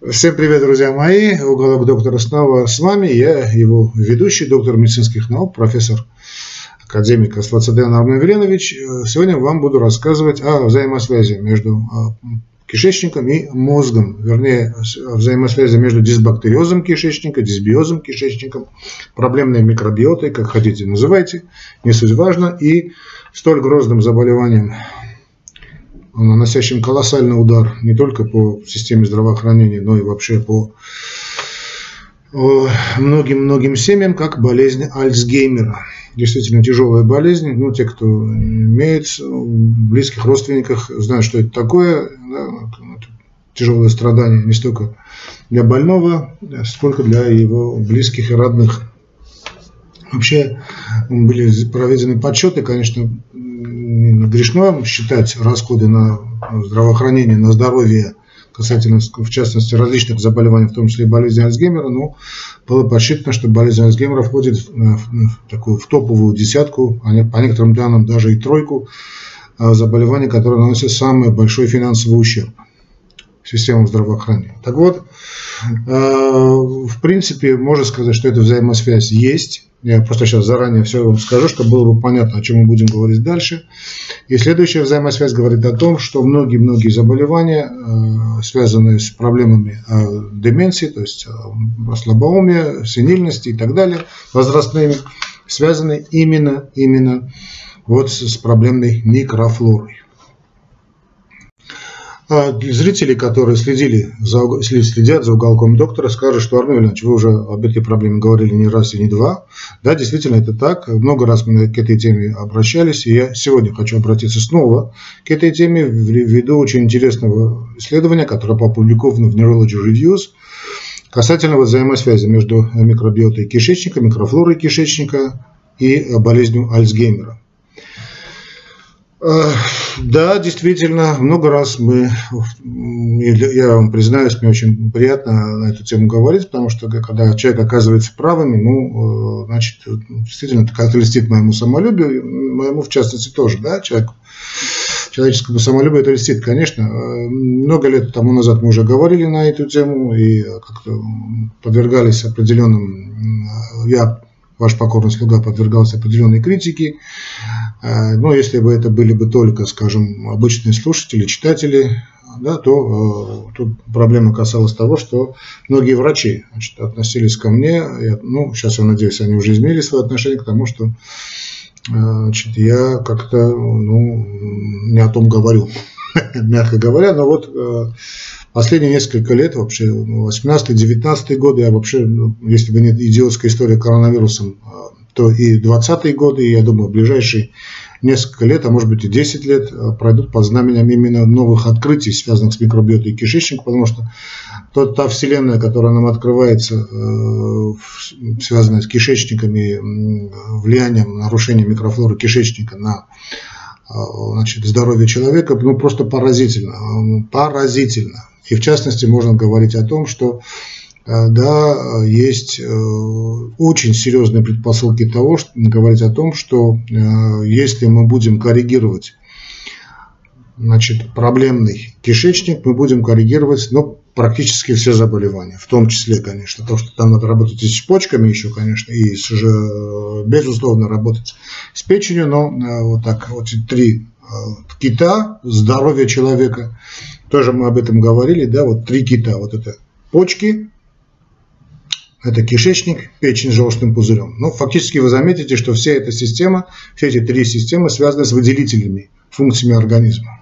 Всем привет, друзья мои. Уголок доктора снова с вами. Я его ведущий, доктор медицинских наук, профессор академик Аслацаден Армен Веленович. Сегодня вам буду рассказывать о взаимосвязи между а, кишечником и мозгом, вернее, взаимосвязи между дисбактериозом кишечника, дисбиозом кишечника, проблемной микробиотой, как хотите называйте, не суть важно, и столь грозным заболеванием наносящим колоссальный удар не только по системе здравоохранения, но и вообще по многим-многим семьям, как болезнь Альцгеймера. Действительно тяжелая болезнь. Ну, те, кто имеет близких родственниках, знают, что это такое. Да, тяжелое страдание не столько для больного, сколько для его близких и родных. Вообще были проведены подсчеты, конечно, грешно считать расходы на здравоохранение, на здоровье касательно, в частности, различных заболеваний, в том числе и болезни Альцгеймера, но было подсчитано, что болезнь Альцгеймера входит в, в такую в топовую десятку, а по некоторым данным даже и тройку а, заболеваний, которые наносят самый большой финансовый ущерб системам здравоохранения. Так вот, а, в принципе, можно сказать, что эта взаимосвязь есть. Я просто сейчас заранее все вам скажу, чтобы было бы понятно, о чем мы будем говорить дальше. И следующая взаимосвязь говорит о том, что многие-многие заболевания, э, связанные с проблемами э, деменции, то есть э, слабоумия, сенильности и так далее, возрастными, связаны именно, именно вот с проблемной микрофлорой. А зрители, которые следили за, следят за уголком доктора, скажут, что Армен Ильич, вы уже об этой проблеме говорили не раз и не два. Да, действительно, это так. Много раз мы к этой теме обращались, и я сегодня хочу обратиться снова к этой теме ввиду очень интересного исследования, которое опубликовано в Neurology Reviews, касательно взаимосвязи между микробиотой кишечника, микрофлорой кишечника и болезнью Альцгеймера. Да, действительно, много раз мы, я вам признаюсь, мне очень приятно на эту тему говорить, потому что когда человек оказывается правым, ну, значит, действительно, это как-то льстит моему самолюбию, моему в частности тоже, да, человеку, человеческому самолюбию это льстит, конечно. Много лет тому назад мы уже говорили на эту тему и как-то подвергались определенным, я ваш покорный слуга подвергался определенной критике. Э, но если бы это были бы только, скажем, обычные слушатели, читатели, да, то э, тут проблема касалась того, что многие врачи значит, относились ко мне, я, ну, сейчас я надеюсь, они уже изменили свое отношение к тому, что э, значит, я как-то ну, не о том говорю, мягко говоря, но вот э, последние несколько лет, вообще 18-19 годы, я вообще, ну, если бы не идиотская история коронавирусом, э, то и 20-е годы, и я думаю, ближайшие несколько лет, а может быть и 10 лет э, пройдут под знаменем именно новых открытий, связанных с микробиотой кишечника, потому что тот, та вселенная, которая нам открывается, связанная с кишечниками, влиянием нарушения микрофлоры кишечника на значит, здоровье человека, ну просто поразительно, поразительно. И в частности можно говорить о том, что Э, да, есть э, очень серьезные предпосылки того, что говорить о том, что э, если мы будем коррегировать значит, проблемный кишечник, мы будем коррегировать ну, практически все заболевания, в том числе, конечно, то, что там надо работать и с почками еще, конечно, и с, безусловно работать с печенью, но вот так вот три кита здоровья человека, тоже мы об этом говорили, да, вот три кита, вот это почки, это кишечник, печень с желчным пузырем. Ну, фактически вы заметите, что вся эта система, все эти три системы связаны с выделительными функциями организма.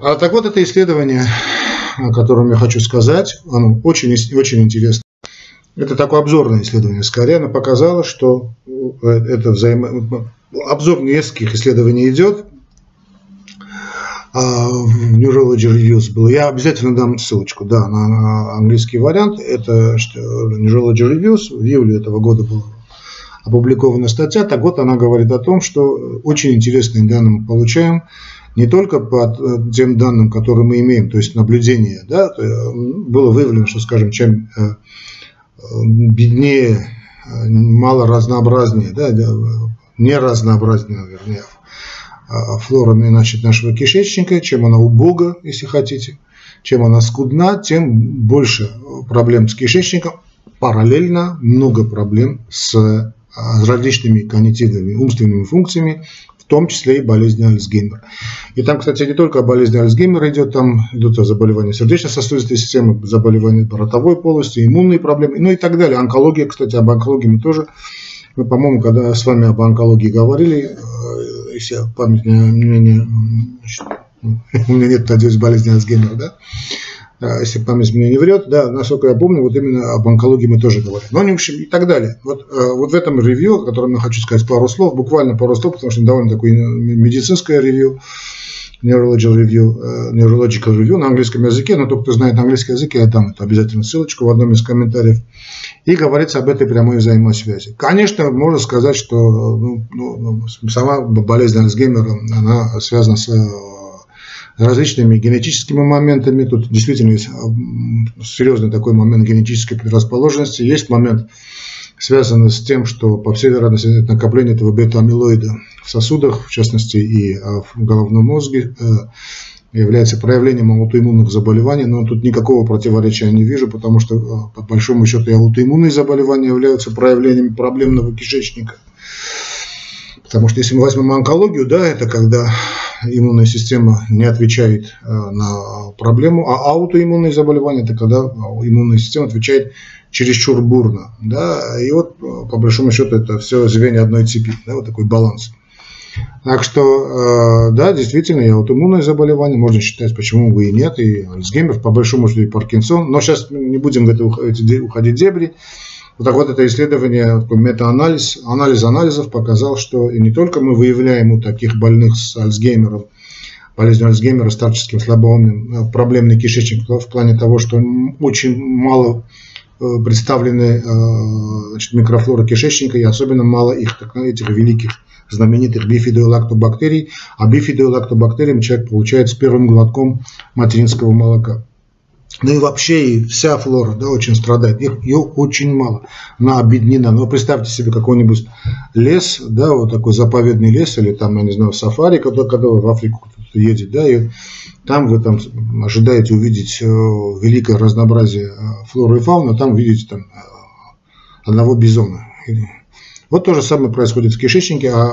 А так вот это исследование, о котором я хочу сказать, оно очень, очень интересно. Это такое обзорное исследование скорее, оно показало, что э, это взаимо... Обзор нескольких исследований идет, а, в Neurology Reviews было. Я обязательно дам ссылочку, да, на английский вариант. Это что, Neurology Reviews в июле этого года была опубликована статья. Так вот, она говорит о том, что очень интересные данные мы получаем не только по э, тем данным, которые мы имеем, то есть наблюдение, да, было выявлено, что, скажем, чем э, беднее, мало разнообразнее, да, не разнообразнее, вернее, а, флорами значит, нашего кишечника, чем она убога, если хотите, чем она скудна, тем больше проблем с кишечником. Параллельно много проблем с различными когнитивными умственными функциями, в том числе и болезнь Альцгеймера. И там, кстати, не только болезнь Альцгеймера идет, там идут заболевания сердечно-сосудистой системы, заболевания ротовой полости, иммунные проблемы, ну и так далее. Онкология, кстати, об онкологии мы тоже, мы, по-моему, когда с вами об онкологии говорили, э, если память мне не, у меня нет, надеюсь, болезни Альцгеймера, да, если память меня не врет, да, насколько я помню, вот именно об онкологии мы тоже говорим. Ну, в общем, и так далее. Вот, э, вот в этом ревью, о котором я хочу сказать пару слов, буквально пару слов, потому что довольно такое медицинское ревью, neurological review, э, neurological review на английском языке, но тот, кто знает английский язык, я дам это обязательно ссылочку в одном из комментариев. И говорится об этой прямой взаимосвязи. Конечно, можно сказать, что ну, ну, ну сама болезнь Альцгеймера, она связана с различными генетическими моментами. Тут действительно есть серьезный такой момент генетической предрасположенности. Есть момент, связанный с тем, что, по всей вероятности, накопление этого бета-амилоида в сосудах, в частности, и а, в головном мозге, э, является проявлением аутоиммунных заболеваний, но тут никакого противоречия не вижу, потому что, э, по большому счету, и аутоиммунные заболевания являются проявлением проблемного кишечника. Потому что если мы возьмем онкологию, да, это когда иммунная система не отвечает э, на проблему, а аутоиммунные заболевания – это когда иммунная система отвечает чересчур бурно. Да? И вот, э, по большому счету, это все звенья одной цепи, да, вот такой баланс. Так что, э, да, действительно, и аутоиммунные заболевания, можно считать, почему бы и нет, и Альцгеймер, по большому счету, и Паркинсон. Но сейчас не будем в это уходить в дебри. Вот так вот это исследование, такой метаанализ, анализ анализов показал, что и не только мы выявляем у таких больных с Альцгеймером, болезнью Альцгеймера, старческим слабоумием, э, проблемный кишечник в плане того, что очень мало э, представлены э, значит, микрофлора кишечника и особенно мало их, так, этих великих знаменитых бифидолактобактерий, а бифидолактобактериям человек получает с первым глотком материнского молока. Ну и вообще и вся флора да, очень страдает. Их, ее очень мало. Она объединена. Но представьте себе какой-нибудь лес, да, вот такой заповедный лес, или там, я не знаю, сафари, когда, когда в Африку кто-то едет, да, и там вы там ожидаете увидеть э, великое разнообразие э, флоры и фауны, а там видите там э, одного бизона. Вот то же самое происходит в кишечнике, а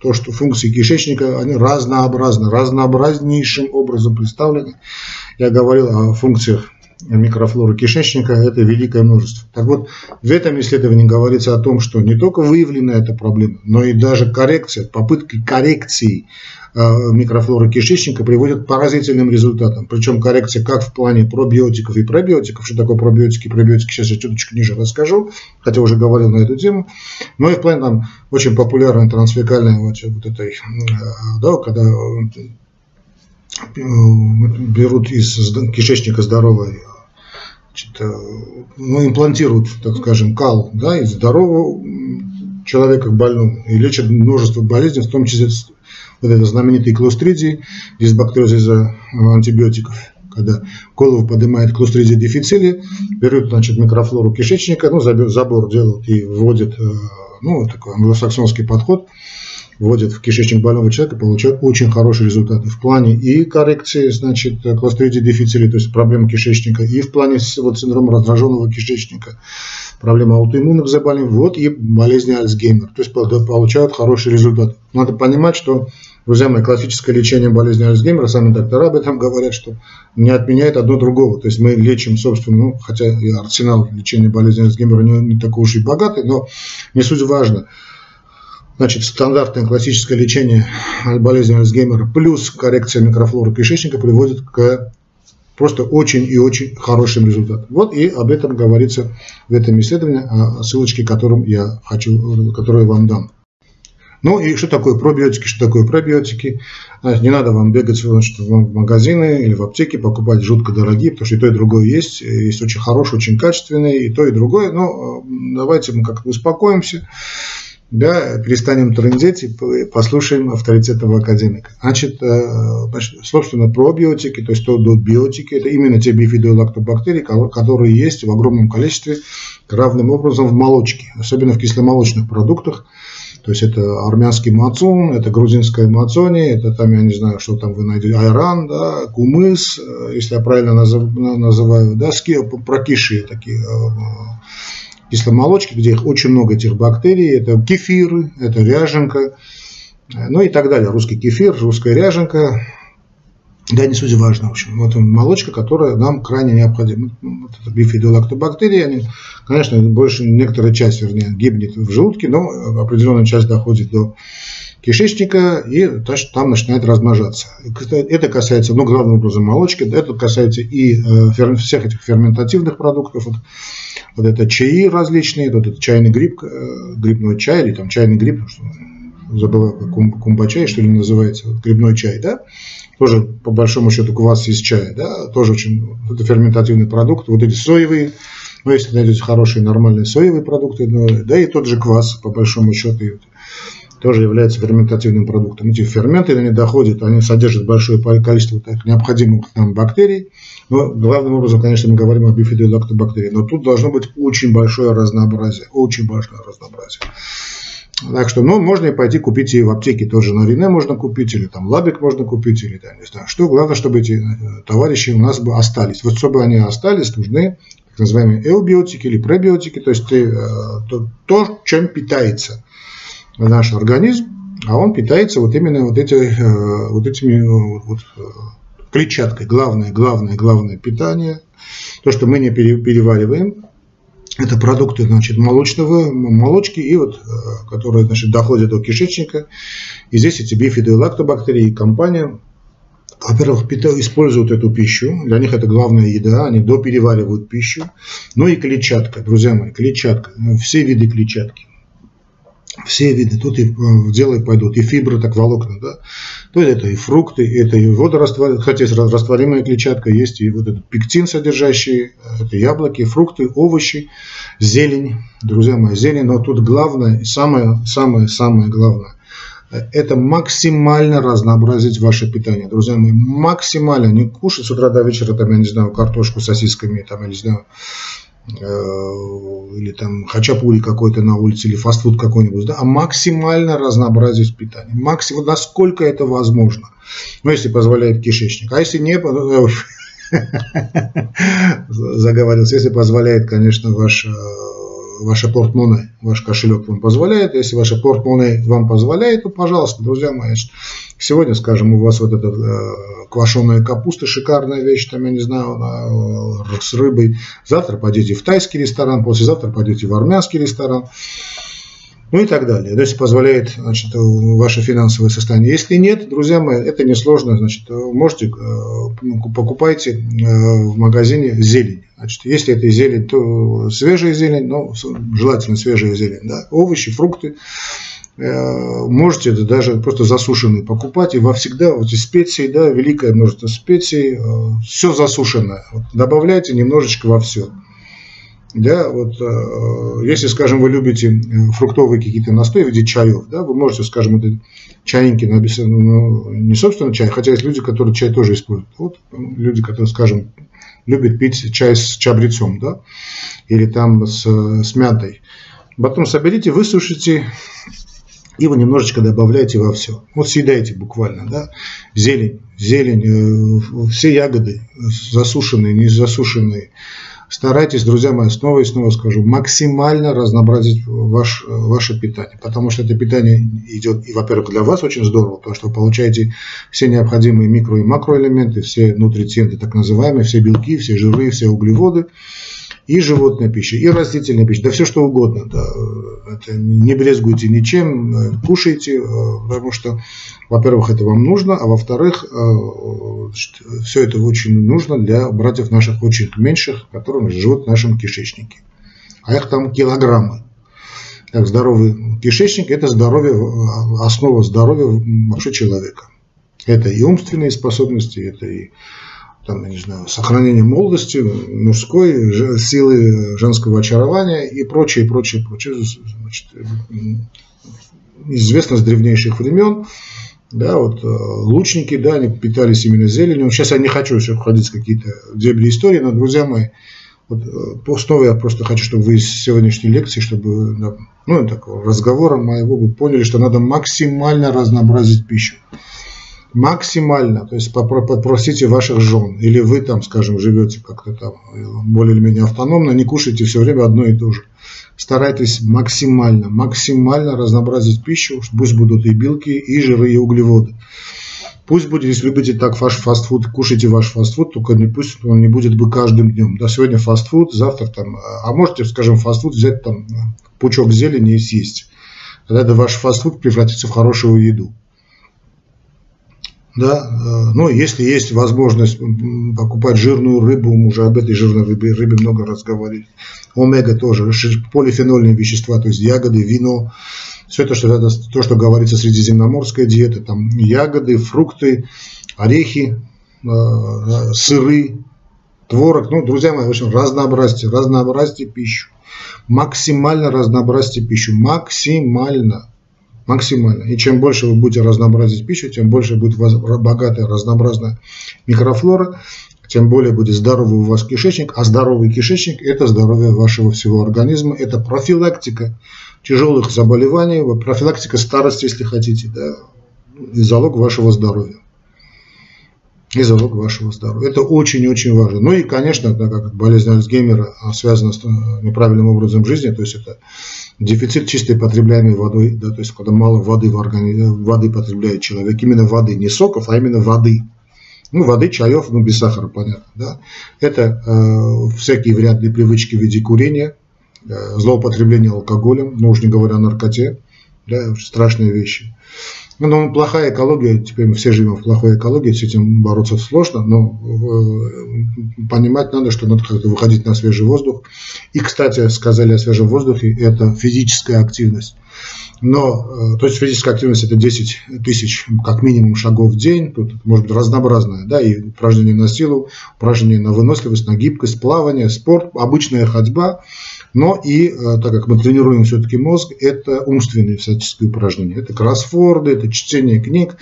то, что функции кишечника, они разнообразны, разнообразнейшим образом представлены. Я говорил о функциях микрофлоры кишечника, это великое множество. Так вот, в этом исследовании говорится о том, что не только выявлена эта проблема, но и даже коррекция, попытки коррекции Э, микрофлоры кишечника приводят к поразительным результатам. Причем коррекция как в плане пробиотиков и пробиотиков. Что такое пробиотики и пробиотики, сейчас я чуточку ниже расскажу, хотя уже говорил на эту тему. Но и в плане там очень популярной трансфекальной вот, вот этой, э, да, когда э, берут из кишечника здоровой значит, ну, имплантируют, так скажем, кал да, из здорового человека к больному. И лечат множество болезней, в том числе вот это знаменитый клостридий, дисбактериоз из-за антибиотиков, когда голову поднимает клостридий дефицили, берут значит, микрофлору кишечника, ну, забор, делают и вводят, э, ну, такой англосаксонский подход, вводят в кишечник больного человека, получают очень хорошие результаты в плане и коррекции, значит, клостридии дефицили, то есть проблемы кишечника, и в плане вот, синдрома раздраженного кишечника, проблема аутоиммунных заболеваний, вот и болезни Альцгеймера, то есть получают хорошие результаты. Надо понимать, что Друзья мои, классическое лечение болезни Альцгеймера, сами доктора об этом говорят, что не отменяет одно другого. То есть мы лечим, собственно, ну, хотя и арсенал лечения болезни Альцгеймера не, не такой уж и богатый, но не суть важно. Значит, стандартное классическое лечение болезни Альцгеймера плюс коррекция микрофлоры кишечника приводит к просто очень и очень хорошим результатам. Вот и об этом говорится в этом исследовании, о ссылочке которым я хочу, которую я вам дам. Ну и что такое пробиотики, что такое пробиотики? Не надо вам бегать значит, в магазины или в аптеке, покупать жутко дорогие, потому что и то, и другое есть. Есть очень хорошие, очень качественные, и то, и другое. Но э, давайте мы как-то успокоимся, да, перестанем трындеть и послушаем авторитетного академика. Значит, э, собственно, пробиотики, то есть биотики, это именно те бифидолактобактерии, которые есть в огромном количестве равным образом в молочке, особенно в кисломолочных продуктах. То есть это армянский мацун, это грузинская мацони, это там, я не знаю, что там вы найдете, айран, да, кумыс, э, если я правильно называю, да, прокисшие такие э, кисломолочки, где их очень много этих бактерий, это кефиры, это ряженка, ну и так далее. Русский кефир, русская ряженка, да, не суть важно, в общем. Вот молочка, которая нам крайне необходима. Вот это бифидолактобактерии, они, конечно, больше, некоторая часть, вернее, гибнет в желудке, но определенная часть доходит до кишечника и там начинает размножаться. Это касается, ну, главным образом молочки, это касается и э, всех этих ферментативных продуктов. Вот, это чаи различные, вот это чайный гриб, э, грибной чай или там чайный гриб, забыл, кумба-чай, что ли, называется, вот, грибной чай, да, тоже по большому счету квас из чая, да, тоже очень, это ферментативный продукт, вот эти соевые, ну, если найдете хорошие нормальные соевые продукты, ну, да и тот же квас, по большому счету, тоже является ферментативным продуктом. Эти ферменты, они доходят, они содержат большое количество так, необходимых нам бактерий, но главным образом, конечно, мы говорим о бифидолактобактерии, но тут должно быть очень большое разнообразие, очень большое разнообразие. Так что, ну, можно и пойти купить и в аптеке тоже на Рине можно купить, или там Лабик можно купить, или там, не знаю, что. Главное, чтобы эти э, товарищи у нас бы остались. Вот чтобы они остались, нужны так называемые эубиотики или пребиотики, то есть ты, э, то, то, чем питается наш организм, а он питается вот именно вот, эти, э, вот этими вот, клетчаткой. Главное, главное, главное питание, то, что мы не перевариваем, это продукты значит, молочного, молочки, и вот, э, которые значит, доходят до кишечника. И здесь эти бифиды и лактобактерии, и компания, во-первых, используют эту пищу, для них это главная еда, они допереваривают пищу. Ну и клетчатка, друзья мои, клетчатка, все виды клетчатки все виды, тут и в дело пойдут, и фибры, так волокна, да. То есть это и фрукты, это и водорастворимая, хотя есть растворимая клетчатка, есть и вот этот пектин содержащий, это яблоки, фрукты, овощи, зелень, друзья мои, зелень, но тут главное, самое, самое, самое главное, это максимально разнообразить ваше питание, друзья мои, максимально. Не кушать с утра до вечера, там, я не знаю, картошку с сосисками, там, я не знаю, Э, или там хачапури какой-то на улице, или фастфуд какой-нибудь, да, а максимально разнообразить питание. Максимум, насколько это возможно. Ну, если позволяет кишечник. А если не, э, заговорился, если позволяет, конечно, ваш э, ваше портмоне, ваш кошелек вам позволяет. Если ваше портмоне вам позволяет, то, пожалуйста, друзья мои, сегодня, скажем, у вас вот эта э, квашеная капуста, шикарная вещь, там, я не знаю, э, с рыбой. Завтра пойдете в тайский ресторан, послезавтра пойдете в армянский ресторан ну и так далее. Есть позволяет значит, ваше финансовое состояние. Если нет, друзья мои, это несложно. Значит, можете э, ну, покупайте э, в магазине зелень. Значит, если это зелень, то свежая зелень, ну, желательно свежая зелень, да, овощи, фрукты. Э, можете это даже просто засушенные покупать. И во всегда вот эти специи, да, великое множество специй, все засушенное. Добавляйте немножечко во все. Да, вот, э, если, скажем, вы любите э, фруктовые какие-то настои в виде чаев, да, вы можете, скажем, это чайники, написано, ну, не собственно чай, хотя есть люди, которые чай тоже используют. Вот люди, которые, скажем, любят пить чай с чабрецом, да, или там с, с мятой. Потом соберите, высушите, и вы немножечко добавляете во все. Вот съедаете буквально, да, зелень, зелень, э, все ягоды засушенные, не засушенные, старайтесь, друзья мои, снова и снова скажу, максимально разнообразить ваш, ваше питание, потому что это питание идет, и, во-первых, для вас очень здорово, потому что вы получаете все необходимые микро- и макроэлементы, все нутритиенты, так называемые, все белки, все жиры, все углеводы, и животная пища, и растительная пища, да все что угодно. Да. Это не брезгуйте ничем, э, кушайте, э, потому что, во-первых, это вам нужно, а во-вторых, э, все это очень нужно для братьев наших очень меньших, которые живут в нашем кишечнике. А их там килограммы. Так, здоровый кишечник – это здоровье, основа здоровья вообще человека. Это и умственные способности, это и там, я не знаю, сохранение молодости, мужской силы женского очарования и прочее, прочее, прочее. Значит, известно с древнейших времен. Да, вот э, лучники, да, они питались именно зеленью. Сейчас я не хочу еще входить в какие-то дебри истории, но, друзья мои, Вот, э, снова я просто хочу, чтобы вы из сегодняшней лекции, чтобы, ну, такого разговора моего, вы поняли, что надо максимально разнообразить пищу. Максимально, то есть попросите ваших жен, или вы там, скажем, живете как-то там более или менее автономно, не кушайте все время одно и то же. Старайтесь максимально, максимально разнообразить пищу, пусть будут и белки, и жиры, и углеводы. Пусть будет, если любите так ваш фастфуд, кушайте ваш фастфуд, только не пусть он не будет бы каждым днем. Да, сегодня фастфуд, завтра там, а можете, скажем, фастфуд взять там пучок зелени и съесть. Тогда ваш фастфуд превратится в хорошую еду. Да, э, ну, если есть возможность покупать жирную рыбу, мы уже об этой жирной рыбе, рыбе много раз говорили. Омега тоже, полифенольные вещества, то есть ягоды, вино, все это, что, это то, что говорится средиземноморская диета, там ягоды, фрукты, орехи, э, э, сыры, творог. Ну, друзья мои, в общем, разнообразьте, разнообразьте пищу. Максимально разнообразьте пищу. Максимально. Максимально. И чем больше вы будете разнообразить пищу, тем больше будет богатая, разнообразная микрофлора, тем более будет здоровый у вас кишечник. А здоровый кишечник – это здоровье вашего всего организма, это профилактика тяжелых заболеваний, профилактика старости, если хотите, да, и залог вашего здоровья. И залог вашего здоровья. Это очень-очень важно. Ну и, конечно, так как болезнь Альцгеймера связана с э, неправильным образом жизни, то есть это дефицит чистой потребляемой водой, да, то есть когда мало воды в организме, воды потребляет человек, именно воды, не соков, а именно воды. Ну, воды, чаев, ну, без сахара, понятно, да. Это э, всякие вредные привычки в виде курения, Э, злоупотребление алкоголем, ну уж не говоря о наркоте, да, страшные вещи. Но плохая экология, теперь мы все живем в плохой экологии, с этим бороться сложно, но э, понимать надо, что надо как-то выходить на свежий воздух. И, кстати, сказали о свежем воздухе, это физическая активность. Но, э, то есть физическая активность это 10 тысяч как минимум шагов в день, тут может быть разнообразная, да, и упражнения на силу, упражнения на выносливость, на гибкость, плавание, спорт, обычная ходьба, но и, э, так как мы тренируем все-таки мозг, это умственные всяческие упражнения. Это кроссфорды, это чтение книг,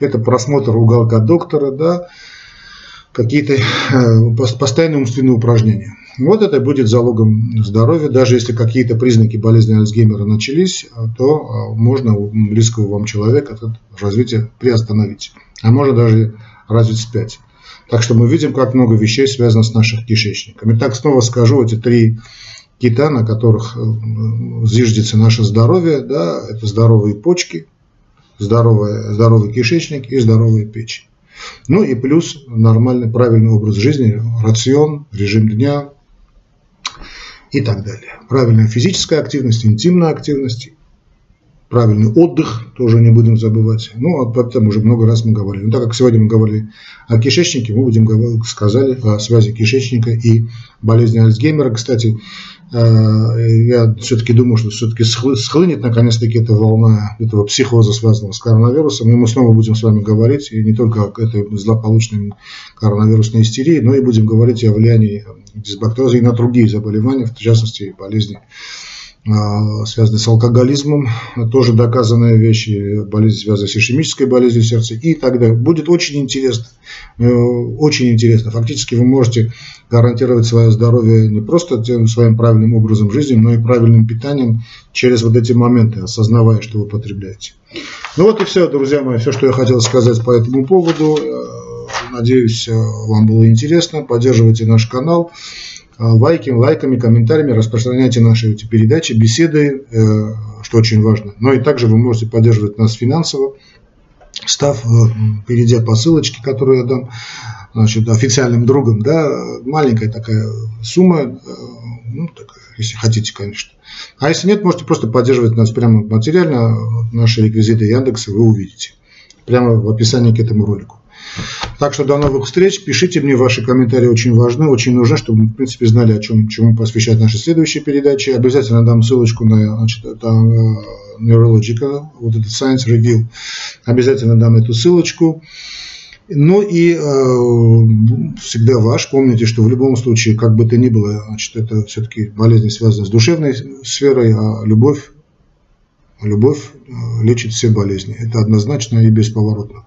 это просмотр уголка доктора, да, какие-то э, постоянные умственные упражнения. Вот это будет залогом здоровья. Даже если какие-то признаки болезни Альцгеймера начались, то э, можно у близкого вам человека это развитие приостановить. А можно даже развить спять. Так что мы видим, как много вещей связано с нашим кишечником. Итак, снова скажу, эти три кита, на которых э, зиждется наше здоровье, да, это здоровые почки, здоровый, здоровый кишечник и здоровая печень. Ну и плюс нормальный, правильный образ жизни, рацион, режим дня и так далее. Правильная физическая активность, интимная активность, правильный отдых, тоже не будем забывать. Ну, об этом уже много раз мы говорили. Но так как сегодня мы говорили о кишечнике, мы будем говорить, сказали о связи кишечника и болезни Альцгеймера. Кстати, я все-таки думаю, что все-таки схлынет наконец-таки эта волна этого психоза, связанного с коронавирусом, и мы снова будем с вами говорить и не только о этой злополучной коронавирусной истерии, но и будем говорить о влиянии дисбактероза и на другие заболевания, в частности болезни связанные с алкоголизмом, тоже доказанная вещь, болезнь, связанная с ишемической болезнью сердца и так далее. Будет очень интересно, э, очень интересно. Фактически вы можете гарантировать свое здоровье не просто тем своим правильным образом жизни, но и правильным питанием через вот эти моменты, осознавая, что вы потребляете. Ну вот и все, друзья мои, все, что я хотел сказать по этому поводу. Надеюсь, э, вам было интересно. Поддерживайте наш канал. Э, лайки, лайками, комментариями распространяйте наши эти передачи, беседы, э, что очень важно. Но и также вы можете поддерживать нас финансово, став, перейдя по ссылочке, которую я дам значит, официальным другом, да, маленькая такая сумма, ну, такая, если хотите, конечно. А если нет, можете просто поддерживать нас прямо материально, наши реквизиты Яндекса вы увидите, прямо в описании к этому ролику. Так что до новых встреч. Пишите мне ваши комментарии, очень важны, очень нужны, чтобы мы, в принципе, знали, о чем, чему посвящать наши следующие передачи. Обязательно дам ссылочку на значит, это, uh, Neurological, вот этот Science Review. Обязательно дам эту ссылочку. Ну и э, всегда ваш. Помните, что в любом случае, как бы то ни было, значит, это все-таки болезнь связана с душевной сферой, а любовь, любовь э, лечит все болезни. Это однозначно и бесповоротно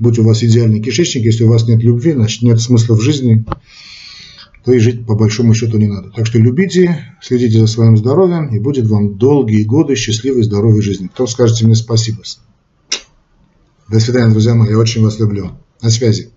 будь у вас идеальный кишечник, если у вас нет любви, значит нет смысла в жизни. то и жить по большому счету не надо. Так что любите, следите за своим здоровьем, и будет вам долгие годы счастливой, здоровой жизни. Кто скажете мне спасибо? До свидания, друзья мои, я очень вас люблю. На связи.